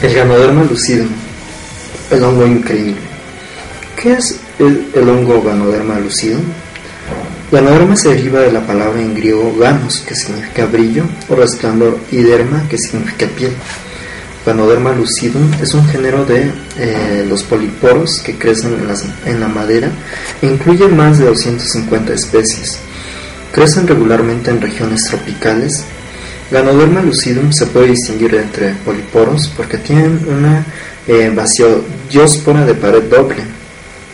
El Ganoderma lucidum, el hongo increíble. ¿Qué es el, hongo Ganoderma lucidum? Ganoderma se deriva de la palabra en griego ganos, que significa brillo, o resplandor, y derma, que significa piel. Ganoderma lucidum es un género de eh, los poliporos que crecen en, en la madera e incluye más de 250 especies. Crecen regularmente en regiones tropicales Ganoderma lucidum se puede distinguir entre poliporos porque tienen una eh, dióspora de pared doble.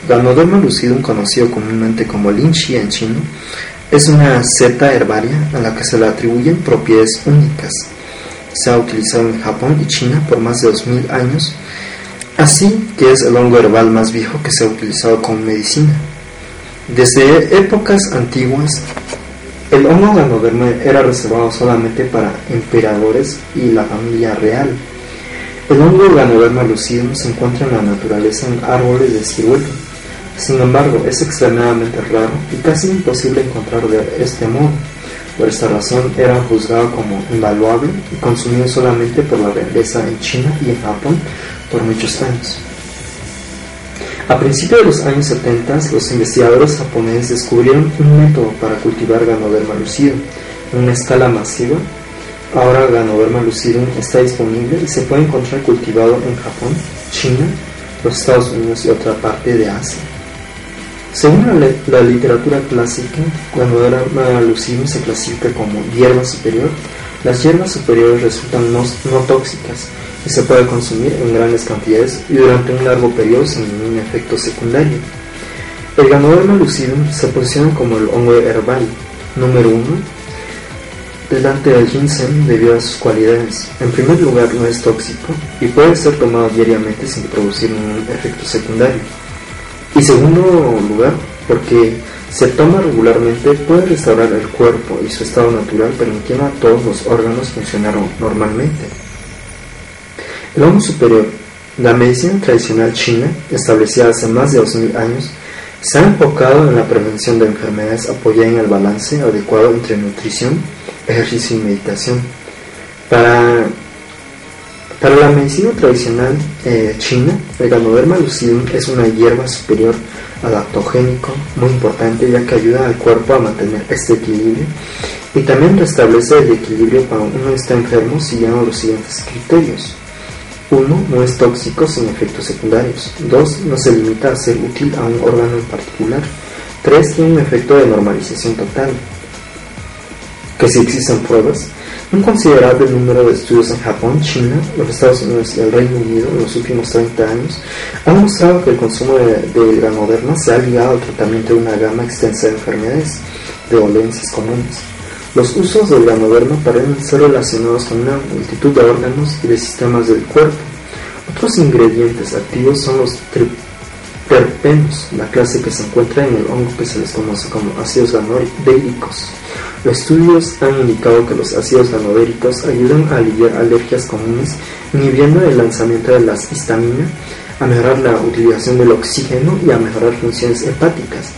Ganoderma lucidum, conocido comúnmente como linchi en chino, es una seta herbaria a la que se le atribuyen propiedades únicas. Se ha utilizado en Japón y China por más de 2000 años, así que es el hongo herbal más viejo que se ha utilizado como medicina. Desde épocas antiguas, el hongo ganoderma era reservado solamente para emperadores y la familia real. El hongo ganoderma lucidum se encuentra en la naturaleza en árboles de ciruelo. Sin embargo, es extremadamente raro y casi imposible encontrar de este modo. Por esta razón era juzgado como invaluable y consumido solamente por la realeza en China y en Japón por muchos años. A principios de los años 70, los investigadores japoneses descubrieron un método para cultivar Ganoderma lucidum en una escala masiva. Ahora Ganoderma lucidum está disponible y se puede encontrar cultivado en Japón, China, los Estados Unidos y otra parte de Asia. Según la, literatura clásica, Ganoderma lucidum se clasifica como hierba superior. Las hierbas superiores resultan no tóxicas y se puede consumir en grandes cantidades y durante un largo periodo sin ningún efecto secundario. El Ganoderma lucidum se posiciona como el hongo herbal número uno delante del ginseng debido a sus cualidades. En primer lugar, no es tóxico y puede ser tomado diariamente sin producir ningún efecto secundario. Y segundo lugar, porque se toma regularmente puede restaurar el cuerpo y su estado natural permitiendo a todos los órganos funcionar normalmente. El superior, la medicina tradicional china, establecida hace más de 2000 años, se ha enfocado en la prevención de enfermedades apoyada en el balance adecuado entre nutrición, ejercicio y meditación. Para, para la medicina tradicional eh, china, el Ganoderma lucidum es una hierba superior adaptogénico muy importante ya que ayuda al cuerpo a mantener este equilibrio y también restablece el equilibrio cuando uno está enfermo siguiendo los siguientes criterios. 1. No es tóxico sin efectos secundarios. 2. No se limita a ser útil a un órgano en particular. 3. Tiene un efecto de normalización total. Que si existen pruebas, un considerable número de estudios en Japón, China, los Estados Unidos y el Reino Unido en los últimos 30 años han mostrado que el consumo de, de moderna se ha ligado al tratamiento de una gama extensa de enfermedades, de dolencias comunes. Los usos del ganoderma parecen ser relacionados con una multitud de órganos y de sistemas del cuerpo. Otros ingredientes activos son los terpenos, la clase que se encuentra en el hongo que se les conoce como ácidos ganodéricos. Los estudios han indicado que los ácidos ganodéricos ayudan a aliviar alergias comunes, inhibiendo el lanzamiento de las histaminas, a mejorar la utilización del oxígeno y a mejorar funciones hepáticas.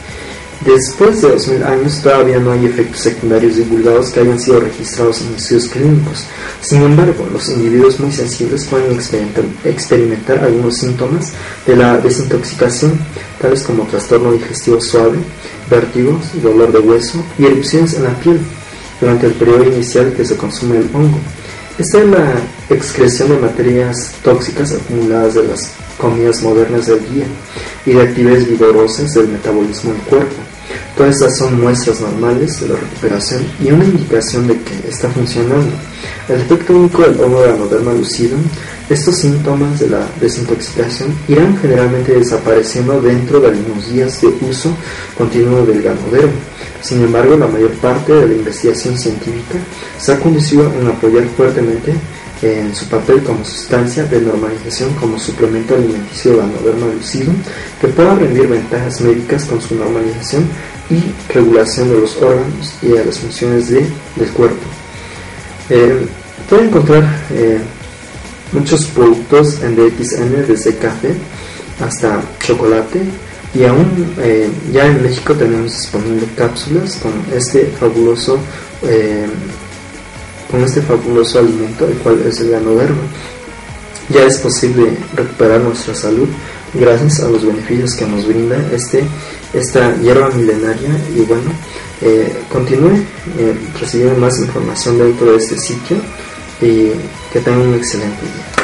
Después de 2000 años todavía no hay efectos secundarios divulgados que hayan sido registrados en estudios clínicos. Sin embargo, los individuos muy sensibles pueden experimentar, algunos síntomas de la desintoxicación, tales como trastorno digestivo suave, vértigos, dolor de hueso y erupciones en la piel durante el periodo inicial que se consume el hongo. Esta es la excreción de materias tóxicas acumuladas de las comidas modernas del día y de actividades vigorosas del metabolismo del cuerpo. Todas estas son muestras normales de la recuperación y una indicación de que está funcionando. El efecto único del hongo de Ganoderma lucidum, estos síntomas de la desintoxicación irán generalmente desapareciendo dentro de algunos días de uso continuo del ganoderma. Sin embargo, la mayor parte de la investigación científica se ha conducido en apoyar fuertemente en su papel como sustancia de normalización como suplemento alimenticio de Ganoderma lucidum que pueda rendir ventajas médicas con su normalización y regulación de los órganos y de las funciones de, del cuerpo. Eh, puede encontrar eh, muchos productos en DXN desde café hasta chocolate y aún eh, ya en México tenemos disponibles cápsulas con este fabuloso con este fabuloso alimento el cual es el ganoderma ya es posible recuperar nuestra salud gracias a los beneficios que nos brinda este esta hierba milenaria. Y bueno eh, continúe eh, recibiendo más información dentro de este sitio y que tengan un excelente día